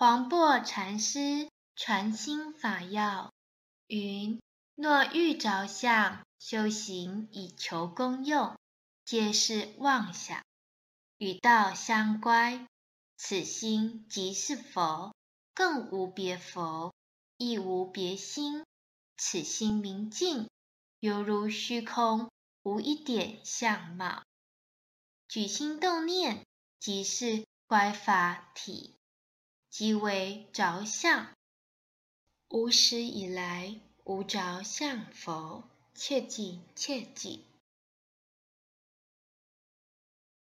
黄檗禅师传心法要云：若欲着相，修行以求功用，皆是妄想，与道相乖。此心即是佛，更无别佛，亦无别心。此心明净，犹如虚空，无一点相貌。举心动念，即是乖法体，即为着相。无始以来，无着相佛，切记切记。